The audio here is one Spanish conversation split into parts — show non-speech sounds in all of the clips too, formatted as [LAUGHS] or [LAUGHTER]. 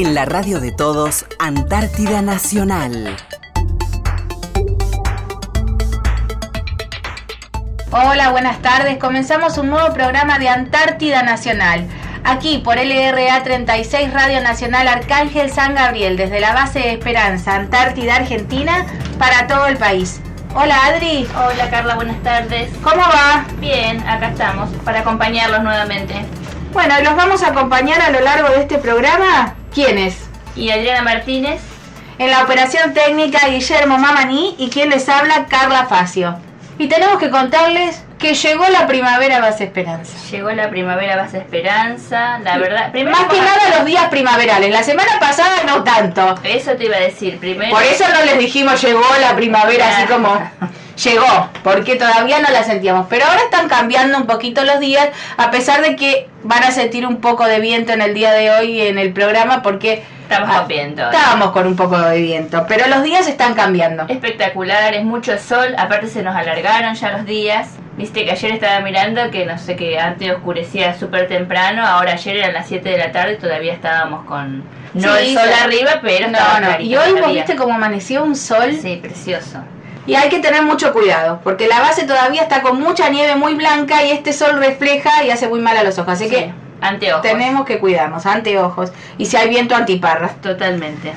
En la radio de todos, Antártida Nacional. Hola, buenas tardes. Comenzamos un nuevo programa de Antártida Nacional. Aquí por LRA 36 Radio Nacional Arcángel San Gabriel, desde la base de Esperanza, Antártida, Argentina, para todo el país. Hola Adri. Hola Carla, buenas tardes. ¿Cómo va? Bien, acá estamos para acompañarlos nuevamente. Bueno, los vamos a acompañar a lo largo de este programa. ¿Quiénes? Y Adriana Martínez. En la operación técnica Guillermo Mamani y quien les habla Carla Facio. Y tenemos que contarles que llegó la primavera Base Esperanza. Llegó la primavera Base Esperanza, la verdad. Más que nada los días primaverales. La semana pasada no tanto. Eso te iba a decir primero. Por eso no les dijimos llegó la primavera así como [LAUGHS] llegó, porque todavía no la sentíamos. Pero ahora están cambiando un poquito los días, a pesar de que van a sentir un poco de viento en el día de hoy en el programa, porque Estamos con viento. Estábamos con un poco de viento, pero los días están cambiando. Espectacular, es mucho sol, aparte se nos alargaron ya los días. Viste que ayer estaba mirando que no sé que antes oscurecía súper temprano, ahora ayer eran las 7 de la tarde y todavía estábamos con no Sí, el sol sí. arriba, pero No, no. clarito Y hoy vos viste cómo amaneció un sol. Sí, precioso. Y hay que tener mucho cuidado, porque la base todavía está con mucha nieve muy blanca y este sol refleja y hace muy mal a los ojos. Así Sí, que anteojos. tenemos que cuidarnos, anteojos. Y si hay viento, antiparras. Totalmente.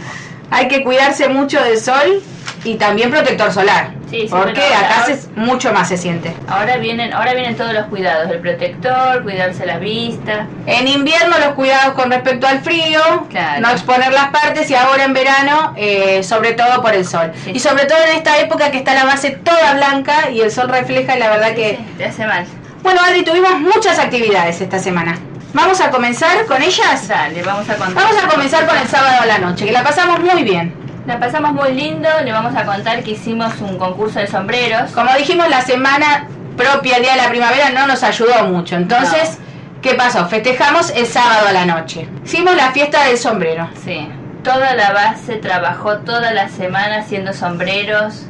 Hay que cuidarse mucho del sol y también protector solar. Sí, sí, porque bueno, acá ahora- se, mucho más se siente. Ahora vienen, ahora vienen todos los cuidados, el protector, cuidarse la vista. En invierno los cuidados con respecto al frío, Claro. no exponer las partes y ahora en verano eh, sobre todo por el sol. Sí. Y sobre todo en esta época que está la base toda blanca y el sol refleja y la verdad que... Te hace mal. Bueno Adri, tuvimos muchas actividades esta semana. ¿Vamos a comenzar con ellas? Dale, vamos a contar. Vamos a comenzar con el sábado a la noche, que la pasamos muy bien. La pasamos muy lindo, le vamos a contar que hicimos un concurso de sombreros. Como dijimos, la semana propia, el día de la primavera, no nos ayudó mucho. Entonces, ¿qué pasó? Festejamos el sábado a la noche. Hicimos la fiesta del sombrero. Sí. Toda la base trabajó toda la semana haciendo sombreros.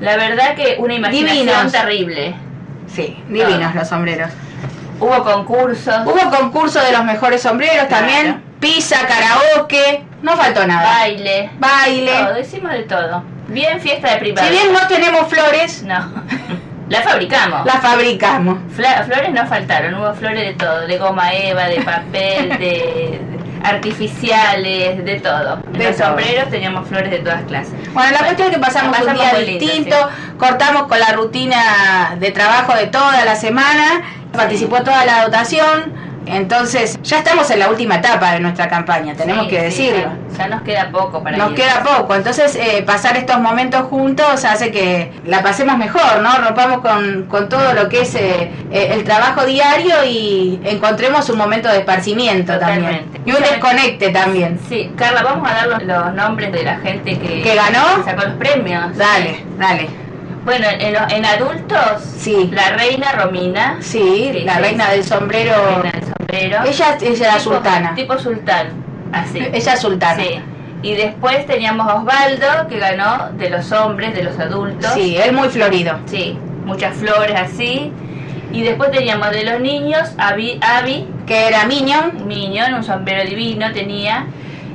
La verdad que una imaginación Divinos. terrible. Sí, divinos los sombreros. Hubo concursos, Hubo concurso de los mejores sombreros Claro. también. Pizza, karaoke, no faltó nada. baile, Baile. todo, hicimos de todo. Bien fiesta de Si primavera. bien no tenemos flores, No. la fabricamos. las fabricamos. Fla- flores no faltaron, hubo flores de todo, de goma eva, de papel, [LAUGHS] de, artificiales, de todo. En De los todo. sombreros teníamos flores de todas clases. Bueno, la cuestión es que pasamos, la un día lindo, distinto, cortamos con la rutina de trabajo de toda la semana, participó toda la dotación, entonces ya estamos en la última etapa de nuestra campaña, tenemos Sí, que sí, decirlo. ya, ya nos queda poco para Nos ir. queda poco, entonces eh, pasar estos momentos juntos hace que la pasemos mejor, ¿no? Rompamos con, con todo lo que es eh, eh, el trabajo diario y encontremos un momento de esparcimiento también. Y un desconecte también. Sí, Carla, vamos a dar los, los nombres de la gente que, ¿Que ganó? que sacó los premios. Dale, dale. Bueno, en, en adultos, Sí. la reina Romina, Sí, la reina del sombrero. reina del Ella, ella era Tipo- sultana. Tipo sultán, así. Ella es sultana. Sí. Y después teníamos a Osvaldo, que ganó de los hombres, de los adultos. Sí, él muy florido. Sí, muchas flores así. Y después teníamos de los niños, Abby, Abby Que era Minion. Minion, un sombrero divino tenía.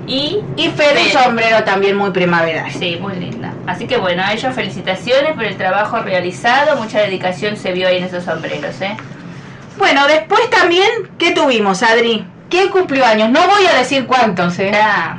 Y, Y Fede, un sombrero también muy primaveral. sí, muy linda. Así que bueno, a ellos felicitaciones por el trabajo realizado. Mucha dedicación se vio ahí en esos sombreros, ¿eh? Bueno, después también, ¿qué tuvimos, Adri? ¿Quién cumplió años? No voy a decir cuántos, ¿eh? Ah,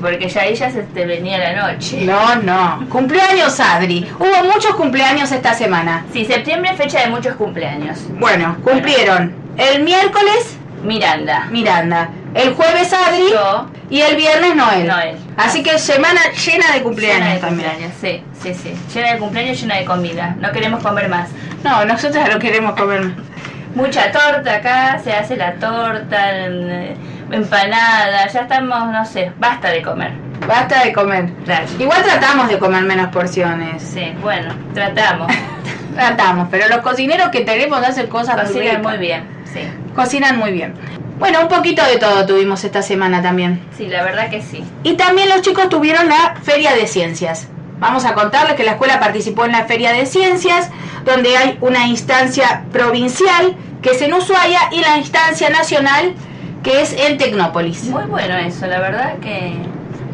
porque ya ella se te venía la noche. No, no. Cumplió años Adri. Hubo muchos cumpleaños esta semana. Sí, septiembre es fecha de muchos cumpleaños. Bueno, cumplieron el miércoles Miranda. Miranda, el jueves Adri Yo. y el viernes Noel. Noel. Así que semana llena de cumpleaños Llena de también. cumpleaños, sí, sí, sí. Llena de cumpleaños, llena de comida. No queremos comer más. No, nosotros no queremos comer. [LAUGHS] Mucha torta acá, se hace la torta, en- empanada, ya estamos, no sé, basta de comer. Basta de comer. Claro. Igual tratamos de comer menos porciones. Sí, bueno, tratamos. [LAUGHS] Tratamos, pero los cocineros que tenemos hacen cosas muy Cocinan ricas. muy bien, sí. Cocinan muy bien. Bueno, un poquito de todo tuvimos esta semana también. Sí, la verdad que sí. Y también los chicos tuvieron la Feria de Ciencias. Vamos a contarles que la escuela participó en la Feria de Ciencias, donde hay una instancia provincial que es en Ushuaia y la instancia nacional que es en Tecnópolis. Muy bueno eso, la verdad que...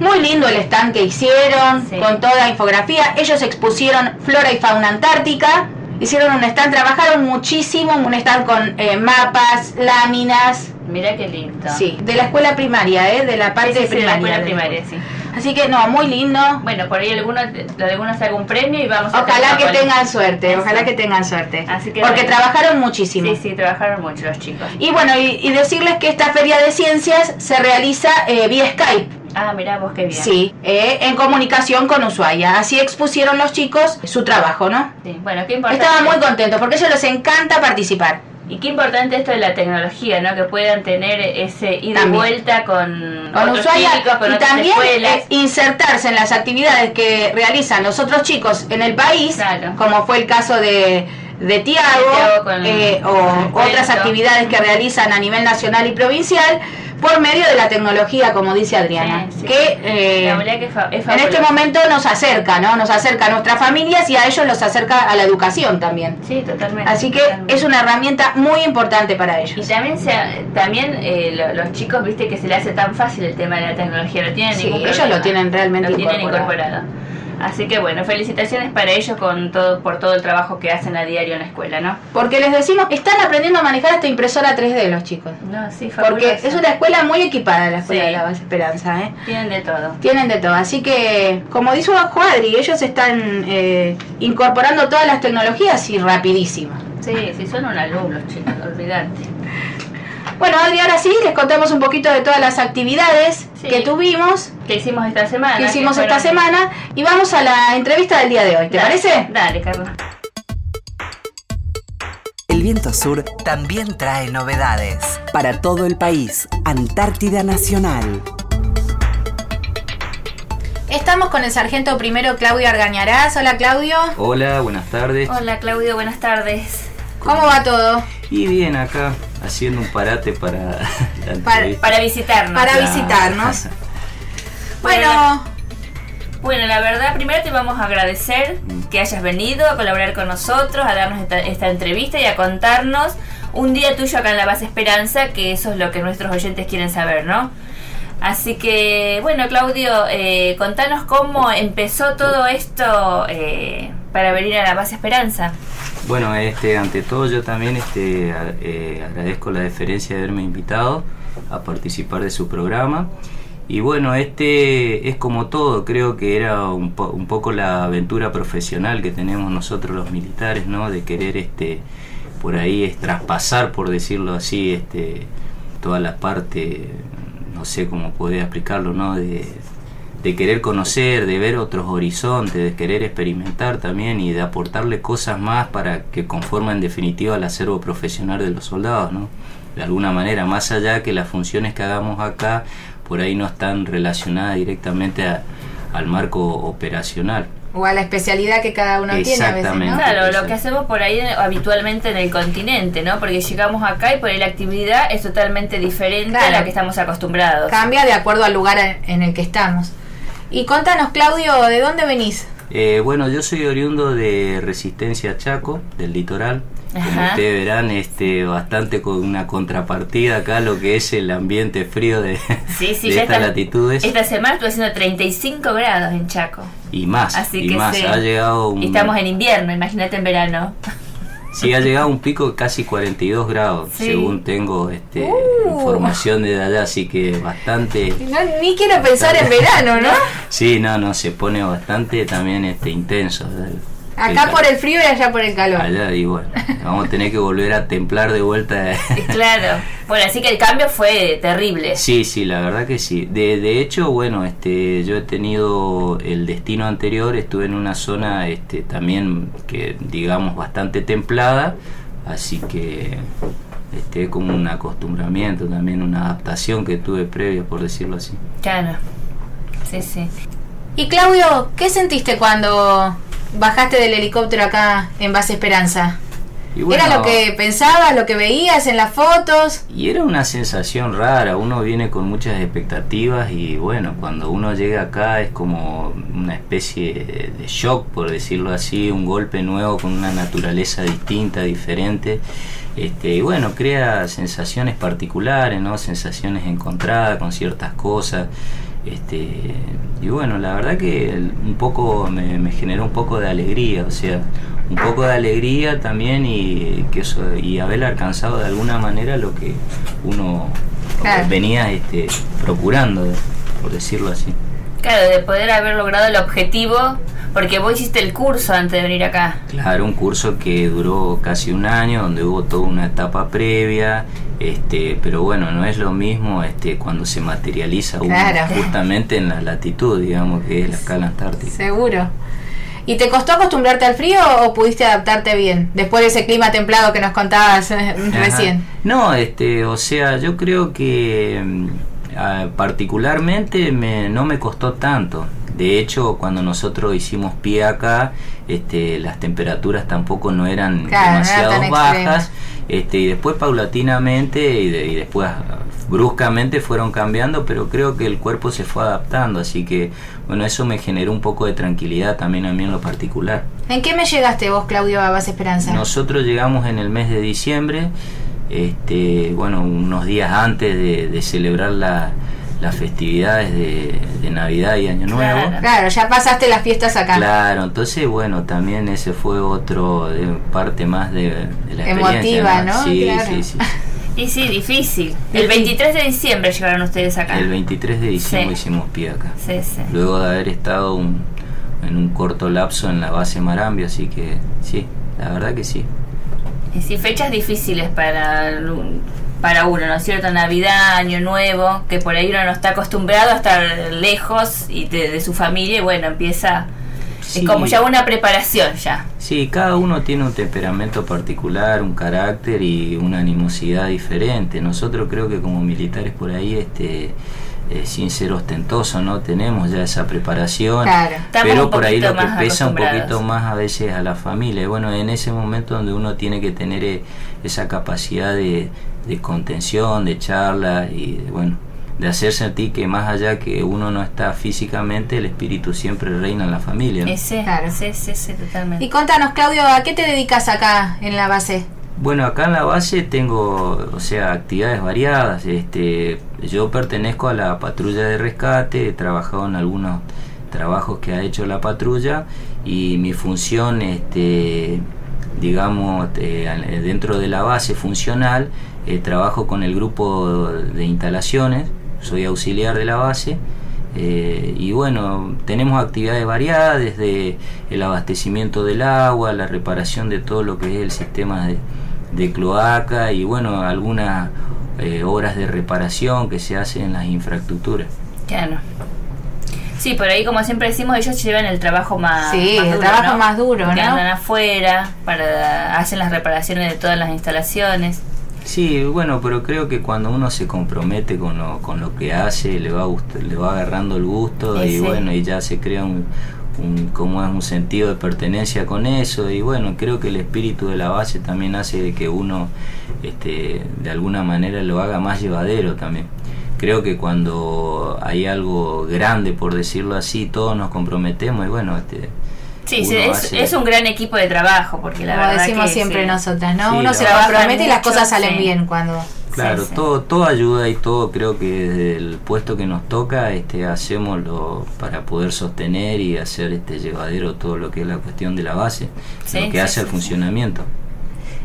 Muy lindo el stand que hicieron, Sí. con toda infografía. Ellos expusieron flora y fauna antártica. Hicieron un stand, trabajaron muchísimo, un stand con eh, mapas, láminas. Mira qué lindo. Sí, de la escuela primaria, ¿eh? de la parte Sí, sí, sí, de la primaria. escuela primaria, sí. Así que no, muy lindo. Bueno, por ahí alguno, alguno saca un premio y vamos a Ojalá que tengan suerte, ojalá que tengan suerte. Así que Porque bueno. trabajaron muchísimo. Sí, sí, trabajaron mucho los chicos. Y bueno, y, y decirles que esta feria de ciencias se realiza eh, vía Skype. Ah, mirá vos qué bien. Sí, eh, en comunicación con Ushuaia. Así expusieron los chicos su trabajo, ¿no? Sí, Bueno, qué importante. Estaban muy contentos porque a ellos les encanta participar. Y qué importante esto de la tecnología, ¿no? Que puedan tener ese ida y También. vuelta con, Con otros Ushuaia chicos, con y otras también escuelas. eh, insertarse en las actividades que realizan los otros chicos en el país, Claro. como fue el caso de, de Tiago, eh, o otras actividades que realizan a nivel nacional y provincial por medio de la tecnología, como dice Adriana, Sí, sí. que eh, que es en este momento nos acerca, ¿no? Nos acerca a nuestras familias y a ellos los acerca a la educación también. Sí, totalmente. Así que totalmente. es una herramienta muy importante para Y ellos. también, se, también eh, lo- los chicos, viste que se le hace tan fácil el tema de la tecnología, no tienen Sí, ellos lo tienen realmente Lo tienen incorporado. Así que bueno, felicitaciones para ellos con todo, por todo el trabajo que hacen a diario en la escuela, ¿no? Porque les decimos, están aprendiendo a manejar esta impresora 3D los chicos. No, sí, Porque fabuloso. es una escuela muy equipada la escuela Sí. de la Base Esperanza, ¿eh? Tienen de todo. Tienen de todo. Así que, como dijo Juadri, ellos están eh, incorporando todas las tecnologías y rapidísimo. Sí, sí, son un alumnos, chicos, olvidate. Bueno, Adri, ahora sí, les contamos un poquito de todas las actividades Sí. que tuvimos, ¿Qué hicimos esta semana? que hicimos Que esta fueron- semana, y vamos a la entrevista del día de hoy. ¿Te Dale, parece? Dale, Carlos. El viento sur también trae novedades. Para todo el país, Antártida Nacional. Estamos con el sargento primero Claudio Argañarás. Hola Claudio. Hola, buenas tardes. Hola, Claudio, buenas tardes. ¿Cómo va todo? Y bien, acá haciendo un parate para [LAUGHS] Para- visitarnos. Para Claro. visitarnos. [LAUGHS] Bueno, Bueno, Bueno, la verdad, primero te vamos a agradecer que hayas venido a colaborar con nosotros, a darnos esta, esta entrevista y a contarnos un día tuyo acá en la base Esperanza, que eso es lo que nuestros oyentes quieren saber, ¿no? Así que, bueno, Claudio, eh, contanos cómo empezó todo esto eh, para venir a la base Esperanza. Bueno, este, ante todo yo también este, a- eh, agradezco la deferencia de haberme invitado a participar de su programa. Y bueno, este es como todo, creo que era un, po- un poco la aventura profesional que tenemos nosotros los militares, ¿no? De querer este, por ahí es traspasar, por decirlo así, este, toda la parte, no sé cómo poder explicarlo, ¿no? De, querer conocer, de ver otros horizontes, de querer experimentar también y de aportarle cosas más para que conformen en definitiva el acervo profesional de los soldados, ¿no? De alguna manera, más allá que las funciones que hagamos acá por ahí no están relacionadas directamente a- al marco operacional. o a la especialidad que cada uno tiene a veces, ¿no? Exactamente. Claro, lo que hacemos por ahí habitualmente en el continente, ¿no? Porque llegamos acá y por ahí la actividad es totalmente diferente a la que estamos acostumbrados. Cambia de acuerdo al lugar en- en el que estamos. Y contanos, Claudio, ¿de dónde venís? Eh, bueno, yo soy oriundo de Resistencia Chaco, del litoral. Como ustedes verán, este, bastante con una contrapartida acá a lo que es el ambiente frío de, Sí, sí, de ya estas latitudes. Esta semana estuvo haciendo 35 grados en Chaco. Y más, Así y que más. sí. Ha llegado un, estamos en invierno, imagínate en verano. Sí, ha llegado un pico de casi 42 grados, Sí. según tengo este, Uh. información de allá, así que bastante... No, ni quiero pensar en verano, ¿no? [LAUGHS] Sí, no, no, se pone bastante también este intenso. Acá por el frío y allá por el calor. Allá, y bueno, vamos a tener que volver a templar de vuelta. [LAUGHS] Claro. Bueno, así que el cambio fue terrible. Sí, sí, la verdad que sí. De, de hecho, bueno, este, yo he tenido el destino anterior, estuve en una zona este, también que digamos bastante templada, así que este, como un acostumbramiento, también una adaptación que tuve previa, por decirlo así. Claro. Sí, sí. Y Claudio, ¿qué sentiste cuando bajaste del helicóptero acá en Base Esperanza? ¿Era lo que pensabas, lo que veías en las fotos? Y era una sensación rara, uno viene con muchas expectativas y bueno, cuando uno llega acá es como una especie de shock, por decirlo así, un golpe nuevo con una naturaleza distinta, diferente. Este, y bueno, crea sensaciones particulares, ¿no? sensaciones encontradas con ciertas cosas. Este, y bueno, la verdad que un poco me, me generó un poco de alegría, o sea, un poco de alegría también y que eso, y haber alcanzado de alguna manera lo que uno venía este, procurando, por decirlo así. Claro, de poder haber logrado el objetivo, porque vos hiciste el curso antes de venir acá. Claro, un curso que duró casi un año, donde hubo toda una etapa previa, este, pero bueno, no es lo mismo este, cuando se materializa justamente en la latitud, digamos, que es la escala antártica. Seguro. ¿Y te costó acostumbrarte al frío o pudiste adaptarte bien después de ese clima templado que nos contabas eh, recién? No, este, o sea, yo creo que mm, particularmente me, no me costó tanto. De hecho, cuando nosotros hicimos pie acá, este, las temperaturas tampoco no eran demasiado bajas. Este, y después paulatinamente y, y después bruscamente fueron cambiando, pero creo que el cuerpo se fue adaptando, así que bueno, eso me generó un poco de tranquilidad también a mí en lo particular. ¿En qué mes llegaste vos, Claudio, a Base Esperanza? Nosotros llegamos en el mes de diciembre, este, bueno, unos días antes de, celebrar las festividades de, Navidad y Año Nuevo. Claro, ya pasaste las fiestas acá. Claro, entonces bueno, también ese fue otro parte más de, la Emotiva, ¿no? Sí, sí, sí. [LAUGHS] Y sí, difícil. El 23 de diciembre llegaron ustedes acá. El 23 de diciembre hicimos pie acá. Sí, sí. Luego de haber estado en un corto lapso en la base Marambio, así que sí, la verdad que sí. Y sí, fechas difíciles para, para uno, ¿no es cierto? Navidad, Año Nuevo, que por ahí uno no está acostumbrado a estar lejos y de, de su familia y bueno, empieza es como ya una preparación ya. Sí, cada uno tiene un temperamento particular, un carácter y una animosidad diferente. Nosotros creo que como militares por ahí, este, eh, sin ser ostentoso, ¿no? Tenemos ya esa preparación, pero por ahí lo que pesa un poquito más a veces a la familia. bueno, en ese momento donde uno tiene que tener eh, esa capacidad de, de contención, de charla y bueno, de hacer sentir que más allá que uno no está físicamente, el espíritu siempre reina en la familia. Ese, claro. sí, sí, sí, totalmente. Y contanos, Claudio, ¿a qué te dedicas acá en la base? Bueno, acá en la base tengo, o sea, actividades variadas. Este, yo pertenezco a la patrulla de rescate, he trabajado en algunos trabajos que ha hecho la patrulla y mi función, este, digamos, eh, dentro de la base funcional, eh, trabajo con el grupo de instalaciones soy auxiliar de la base. Eh, y bueno, tenemos actividades variadas, desde el abastecimiento del agua, la reparación de todo lo que es el sistema de, cloaca y bueno, algunas eh, obras de reparación que se hacen en las infraestructuras. Claro. Sí, por ahí como siempre decimos, ellos llevan el trabajo más, sí, el trabajo más duro, ¿no? andan afuera, para, hacen las reparaciones de todas las instalaciones. Sí, bueno, pero creo que cuando uno se compromete con lo, con lo que hace, le va, le va agarrando el gusto y bueno, y ya se crea un, como es un sentido de pertenencia con eso y bueno, creo que el espíritu de la base también hace de que uno este, de alguna manera lo haga más llevadero también. Creo que cuando hay algo grande, por decirlo así, todos nos comprometemos y bueno, este, Sí, es, un gran equipo de trabajo, porque la Como decimos siempre nosotras, ¿no? Uno se compromete y las cosas salen bien cuando... Claro, todo todo ayuda y todo creo que desde el puesto que nos toca este hacemos lo para poder sostener y hacer este llevadero todo lo que es la cuestión de la base, lo que hace el funcionamiento.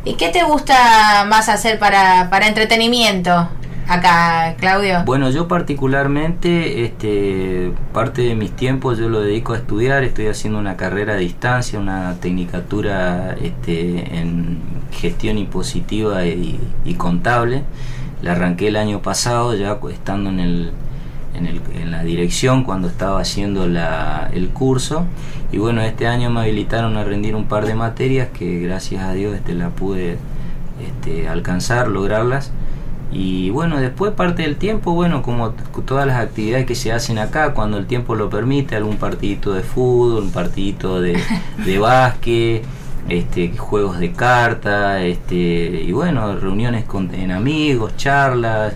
¿Y qué te gusta más hacer para, para entretenimiento? Acá, Claudio? Bueno, yo particularmente, este, parte de mis tiempos yo lo dedico a estudiar, estoy haciendo una carrera a distancia, una tecnicatura este, en gestión impositiva y, contable. La arranqué el año pasado, ya estando en el, en, la dirección cuando estaba haciendo la, el curso y bueno este año me habilitaron a rendir un par de materias que gracias a Dios este, la pude este, alcanzar, lograrlas y bueno, después parte del tiempo, bueno, como todas las actividades que se hacen acá, cuando el tiempo lo permite, algún partidito de fútbol, un partidito de, [LAUGHS] de básquet, este, juegos de carta, este, y bueno, reuniones con en amigos, charlas,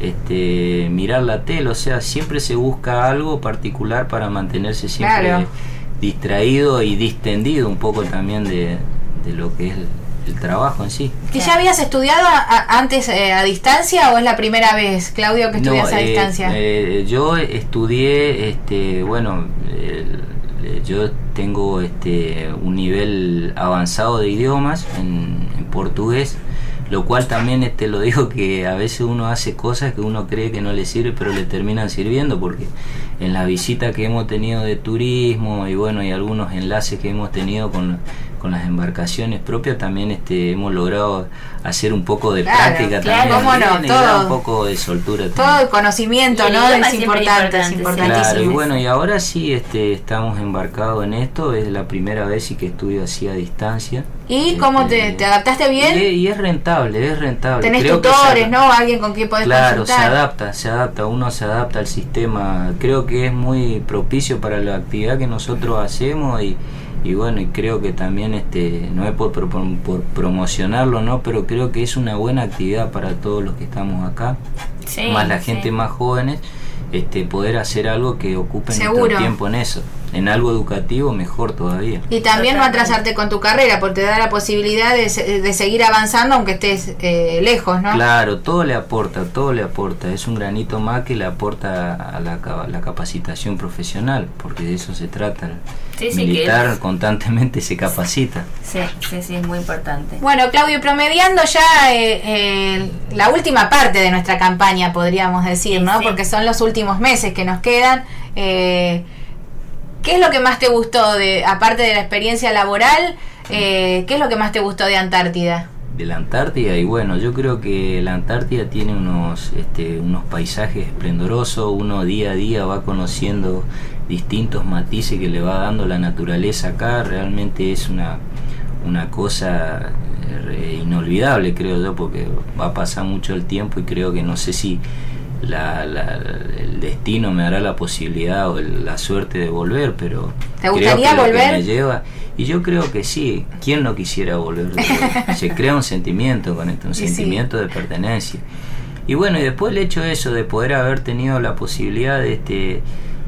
este, mirar la tele, o sea, siempre se busca algo particular para mantenerse siempre Claro. distraído y distendido un poco también de, de lo que es el, trabajo en sí. ¿Que ya habías estudiado a- a- antes eh, a distancia o es la primera vez, Claudio, que estudias a eh, distancia? eh, yo estudié, este, bueno, yo tengo este, un nivel avanzado de idiomas en, en portugués, lo cual también este, lo digo que a veces uno hace cosas que uno cree que no le sirve, pero le terminan sirviendo, porque en la visita que hemos tenido de turismo y bueno, y algunos enlaces que hemos tenido con, con las embarcaciones propias, también este, hemos logrado hacer un poco de Claro, práctica claro, también. cómo no, todo. un poco de soltura también. Todo el conocimiento, el ¿no? Es importante, es importantísimo. Claro, y bueno, y ahora sí este, estamos embarcados en esto, es la primera vez y que estudio así a distancia. ¿Y cómo te, Este, te adaptaste bien? Y, y es rentable, es rentable. Tenés Creo tutores, ¿no? Alguien con quien podés Claro, se adapta, se adapta, uno se adapta al sistema. Creo que es muy propicio para la actividad que nosotros hacemos y, y bueno, y creo que también, este, no es por, por, por promocionarlo, ¿no? Pero creo que es una buena actividad para todos los que estamos acá, Sí, más la sí. gente más jóvenes, este, poder hacer algo que ocupe Seguro. nuestro tiempo en eso. En algo educativo, mejor todavía. Y también no atrasarte con tu carrera, porque te da la posibilidad de, se- de seguir avanzando aunque estés eh, lejos, ¿no? Claro, todo le aporta, todo le aporta. Es un granito más que le aporta a la, ca- la capacitación profesional, porque de eso se trata. Sí, sí, militar constantemente se capacita. Sí, sí, sí, es muy importante. Bueno, Claudio, promediando ya eh, eh, la última parte de nuestra campaña, podríamos decir, ¿no? Sí. Porque son los últimos meses que nos quedan. Eh, ¿Qué es lo que más te gustó, de, aparte de la experiencia laboral, eh, qué es lo que más te gustó de Antártida? de la Antártida y bueno, yo creo que la Antártida tiene unos, este, unos paisajes esplendorosos, uno día a día va conociendo distintos matices que le va dando la naturaleza acá, realmente es una, una cosa eh, inolvidable creo yo, porque va a pasar mucho el tiempo y creo que no sé si la, la- el destino me dará la posibilidad o el- la suerte de volver, pero ¿Te creo gustaría que lo que volver? me lleva y yo creo que sí, ¿quién no quisiera volver? [LAUGHS] Se crea un sentimiento con esto, un Y sí. sentimiento de pertenencia. Y bueno, y después el hecho de eso, de poder haber tenido la posibilidad de este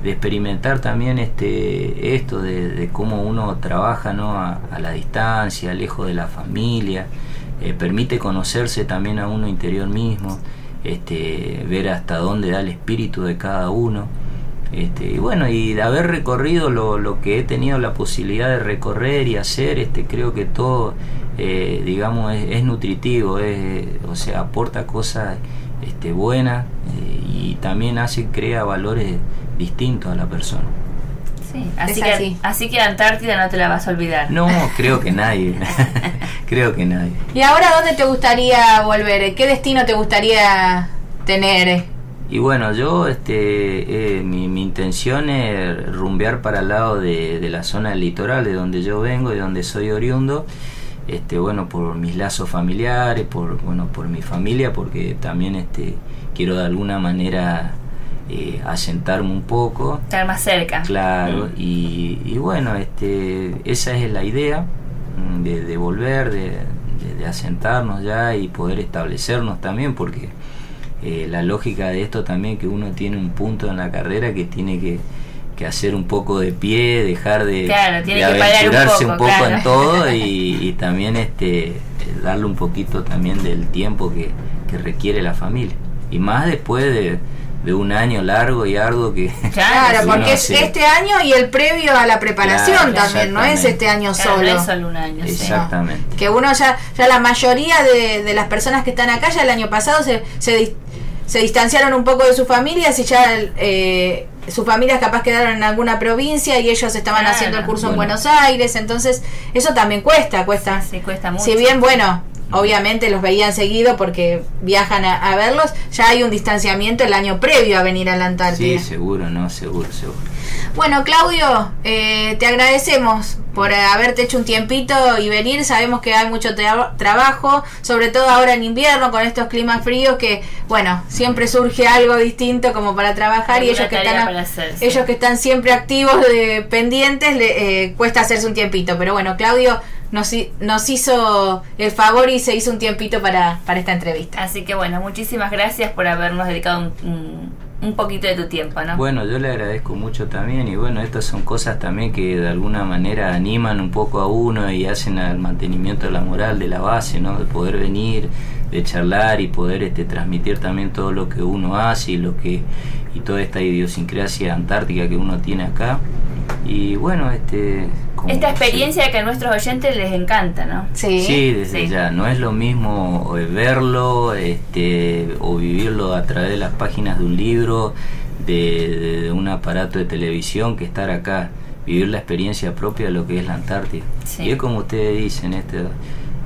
de experimentar también este esto de, de cómo uno trabaja ¿no? a, a la distancia, lejos de la familia, eh, permite conocerse también a uno interior mismo, este, ver hasta dónde da el espíritu de cada uno. Este, y bueno, y de haber recorrido lo, lo que he tenido la posibilidad de recorrer y hacer, este, creo que todo, eh, digamos, es, nutritivo, es, o sea, aporta cosas este, buenas eh, y también hace, crea valores distintos a la persona. Sí, así, Es que, así. así que Antártida no te la vas a olvidar. No, creo que nadie, [LAUGHS] creo que nadie. ¿Y ahora dónde te gustaría volver? ¿Qué destino te gustaría tener? Y bueno, yo, este, eh, mi, mi intención es rumbear para el lado de, de la zona del litoral, de donde yo vengo, de donde soy oriundo, este, bueno, por mis lazos familiares, por, bueno, por mi familia, porque también, este, quiero de alguna manera eh, asentarme un poco, Estar más cerca. Claro, Mm. y, y bueno, este, esa es la idea mm, de, de volver, de, de- de asentarnos ya y poder establecernos también, porque eh, la lógica de esto también que uno tiene un punto en la carrera que tiene que, que hacer un poco de pie, dejar de, Claro, tiene de que parar un aventurarse poco, un poco, claro. en todo [LAUGHS] y, y también este darle un poquito también del tiempo que, que requiere la familia. Y más después de, de un año largo y arduo que, Claro, [LAUGHS] porque es este año y el previo a la preparación Claro, también, no es este año Claro, solo. no es solo un año. sí. Exactamente. Que uno ya, ya la mayoría de, de las personas que están acá ya el año pasado se, se, se distanciaron un poco de sus familias y ya eh, sus familias capaz quedaron en alguna provincia y ellos estaban Claro. haciendo el curso en Bueno. Buenos Aires, entonces eso también cuesta, cuesta. Sí, cuesta mucho. Si bien, bueno, obviamente los veían seguido porque viajan a, a verlos, ya hay un distanciamiento el año previo a venir a la Antártida. Sí, seguro, no, seguro, seguro. Bueno, Claudio, eh, te agradecemos por haberte hecho un tiempito y venir. Sabemos que hay mucho tra- trabajo, sobre todo ahora en invierno con estos climas fríos que, bueno, siempre surge algo distinto como para trabajar y ellos que están, hacer, sí. ellos que están siempre activos, de, pendientes, le, eh, cuesta hacerse un tiempito. Pero bueno, Claudio, nos, nos hizo el favor y se hizo un tiempito para, para esta entrevista. Así que bueno, muchísimas gracias por habernos dedicado un, un, poquito de tu tiempo, ¿no? Bueno, yo le agradezco mucho también y bueno, estas son cosas también que de alguna manera animan un poco a uno y hacen al mantenimiento de la moral, de la base, ¿no? De poder venir, de charlar y poder este, transmitir también todo lo que uno hace y lo que y toda esta idiosincrasia antártica que uno tiene acá. Y bueno, este... Esta experiencia que a nuestros oyentes les encanta, ¿no? Sí, sí desde ya. No es lo mismo eh, verlo este, o vivirlo a través de las páginas de un libro, de, un aparato de televisión, que estar acá, vivir la experiencia propia de lo que es la Antártida. Y es como ustedes dicen, este,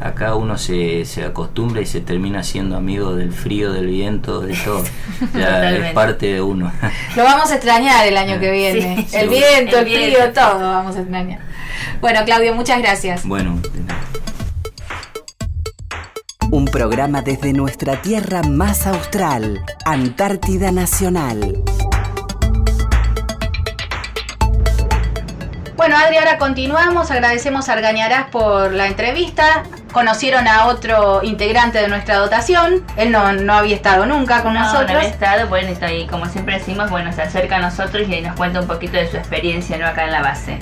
acá uno se, se acostumbra y se termina siendo amigo del frío, del viento, de todo. [LAUGHS] Ya es parte de uno. [LAUGHS] Lo vamos a extrañar el año que viene. el viento, el, frío, todo vamos a extrañar. Bueno, Claudio, muchas gracias. Bueno, un programa desde nuestra tierra más austral, Antártida Nacional. Bueno, Adri, ahora continuamos. Agradecemos a Argañarás por la entrevista. Conocieron a otro integrante de nuestra dotación. Él no, no había estado nunca con nosotros. No había estado, bueno, está ahí, como siempre decimos, bueno, se acerca a nosotros y nos cuenta un poquito de su experiencia ¿no? acá en la base.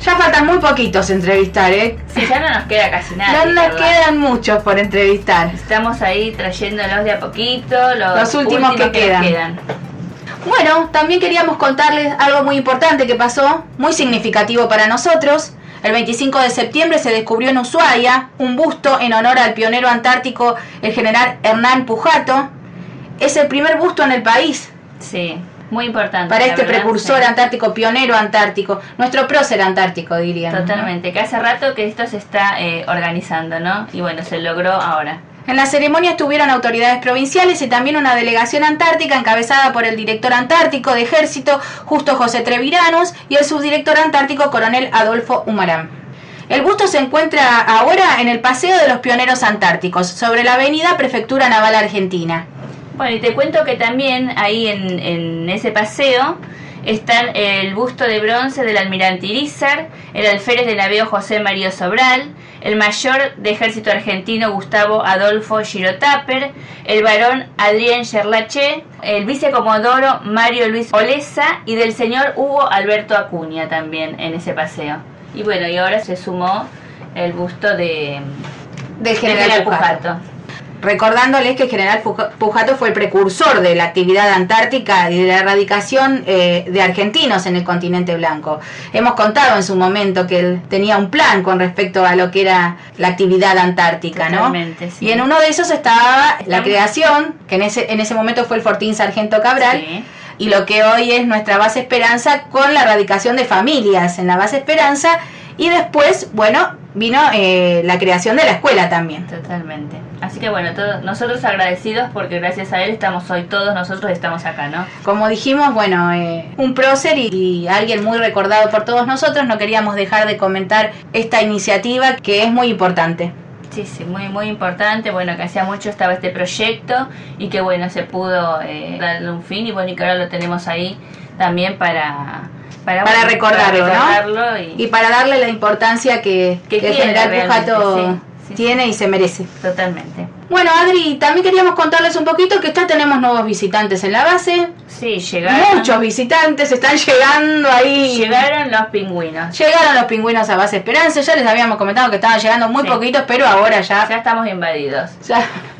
Ya faltan muy poquitos entrevistar, ¿eh? Sí, ya no nos queda casi nada. No nos quedan muchos por entrevistar. Estamos ahí trayéndolos de a poquito, los, últimos, que, quedan. Bueno, también queríamos contarles algo muy importante que pasó, muy significativo para nosotros. El 25 de septiembre se descubrió en Ushuaia un busto en honor al pionero antártico, el general Hernán Pujato. Es el primer busto en el país. Sí, muy importante. Para este precursor antártico, pionero antártico, nuestro prócer antártico, dirían. Totalmente, que hace rato que esto se está eh, organizando, ¿no? Y bueno, se logró ahora. En la ceremonia estuvieron autoridades provinciales y también una delegación antártica encabezada por el director antártico de ejército, Justo José Treviranos, y el subdirector antártico, coronel Adolfo Humarán. El busto se encuentra ahora en el Paseo de los Pioneros Antárticos, sobre la avenida Prefectura Naval Argentina. Bueno, y te cuento que también ahí en ese paseo están el busto de bronce del almirante Irizar, el alférez de navío José María Sobral, el mayor de ejército argentino Gustavo Adolfo Girotaper, el varón Adrián Cherlache, el vicecomodoro Mario Luis Olesa y del señor Hugo Alberto Acuña también en ese paseo. Y bueno, y ahora se sumó el busto de del general, Pujato recordándoles que el general Pujato fue el precursor de la actividad antártica y de la erradicación eh, de argentinos en el continente blanco. Hemos contado en su momento que él tenía un plan con respecto a lo que era la actividad antártica, ¿no? Y en uno de esos estaba la creación, que en ese, en ese momento fue el Fortín Sargento Cabral. Y lo que hoy es nuestra base Esperanza con la erradicación de familias en la base Esperanza y después, bueno, vino eh, la creación de la escuela también. Totalmente. Así que bueno, todos, nosotros agradecidos porque gracias a él estamos hoy todos nosotros estamos acá, ¿no? Como dijimos, bueno, eh, un prócer y, alguien muy recordado por todos nosotros, no queríamos dejar de comentar esta iniciativa que es muy importante. Sí, sí, muy, muy importante. Bueno, que hacía mucho estaba este proyecto y que bueno, se pudo eh, darle un fin y bueno, y que ahora lo tenemos ahí también para para, recordarlo, y, para darle la importancia que, el general Pujato tiene y se merece. Totalmente. Bueno, Adri, también queríamos contarles un poquito que ya tenemos nuevos visitantes en la base. Sí, llegaron. Muchos visitantes están llegando ahí. Llegaron los pingüinos. Llegaron los pingüinos a Base Esperanza. Ya les habíamos comentado que estaban llegando muy poquitos, pero ahora ya. Ya estamos invadidos.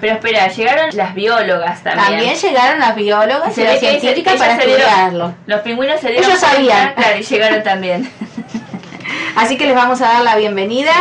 Pero espera, llegaron las biólogas también. También llegaron las biólogas y las científicas para estudiarlo. los pingüinos se dieron. Ellos sabían. Claro, y llegaron también. [LAUGHS] Así que les vamos a dar la bienvenida.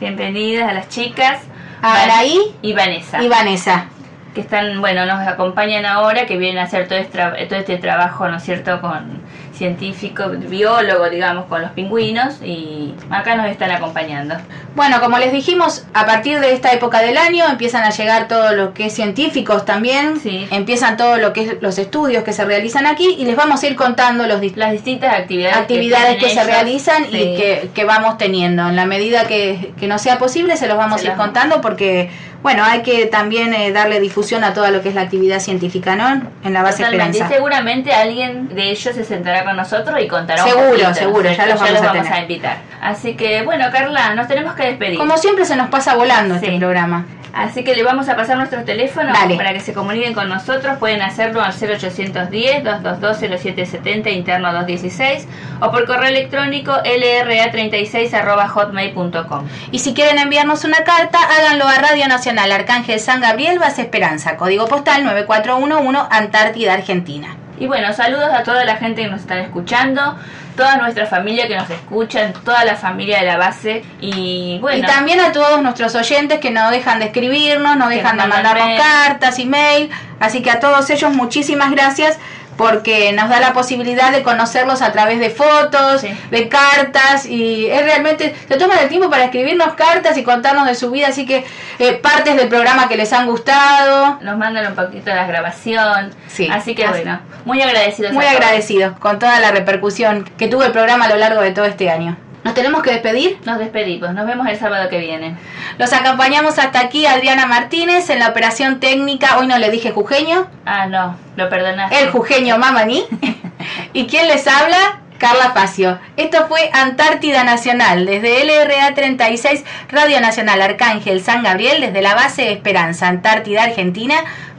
Bienvenidas a las chicas. Araí y Vanessa. Y Vanessa. Que están, bueno, nos acompañan ahora, que vienen a hacer todo este, todo este trabajo, ¿no es cierto?, con científico, biólogo, digamos, con los pingüinos y acá nos están acompañando. Bueno, como les dijimos, a partir de esta época del año empiezan a llegar todo lo que es científicos también, sí. empiezan todo lo que es los estudios que se realizan aquí y les vamos a ir contando los, las distintas actividades, actividades que, se realizan y que, que, vamos teniendo. En la medida que, que nos sea posible se los vamos a ir contando porque bueno, hay que también eh, darle difusión a toda lo que es la actividad científica, ¿no? En la base Totalmente. Esperanza. Y seguramente alguien de ellos se sentará con nosotros y contará un Seguro, poquito, ¿no es seguro, ya los vamos a tener. invitar. Así que, bueno, Carla, nos tenemos que despedir. Como siempre se nos pasa volando Sí. este programa. Así que le vamos a pasar nuestros teléfonos Dale. para que se comuniquen con nosotros. Pueden hacerlo al 0810-222-0770, interno 216, o por correo electrónico lra36.hotmail.com. Y si quieren enviarnos una carta, háganlo a Radio Nacional Arcángel San Gabriel, Base Esperanza, código postal 9411, Antártida, Argentina. Y bueno, saludos a toda la gente que nos están escuchando, toda nuestra familia que nos escuchan, toda la familia de la base. Y bueno, Y también a todos nuestros oyentes que no dejan de escribirnos, no dejan de mandarnos mail. cartas, email. Así que a todos ellos muchísimas gracias porque nos da la posibilidad de conocerlos a través de fotos, Sí. de cartas y es realmente se toman el tiempo para escribirnos cartas y contarnos de su vida, así que eh, partes del programa que les han gustado. nos mandan un poquito de la grabación. Sí. Así que Así- bueno, muy agradecidos. Muy agradecidos con toda la repercusión que tuvo el programa a lo largo de todo este año. Nos tenemos que despedir. Nos despedimos, nos vemos el sábado que viene. Los acompañamos hasta aquí Adriana Martínez en la operación técnica. Hoy no le dije jujeño, Ah, no, lo perdonaste. el jujeño Mamani. [LAUGHS] ¿Y quién les habla? Carla Facio. Esto fue Antártida Nacional desde LRA 36, Radio Nacional Arcángel San Gabriel, desde la base Esperanza, Antártida, Argentina,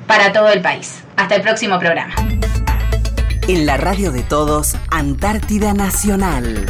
para todo el país. Hasta el próximo programa. En la radio de todos, Antártida Nacional.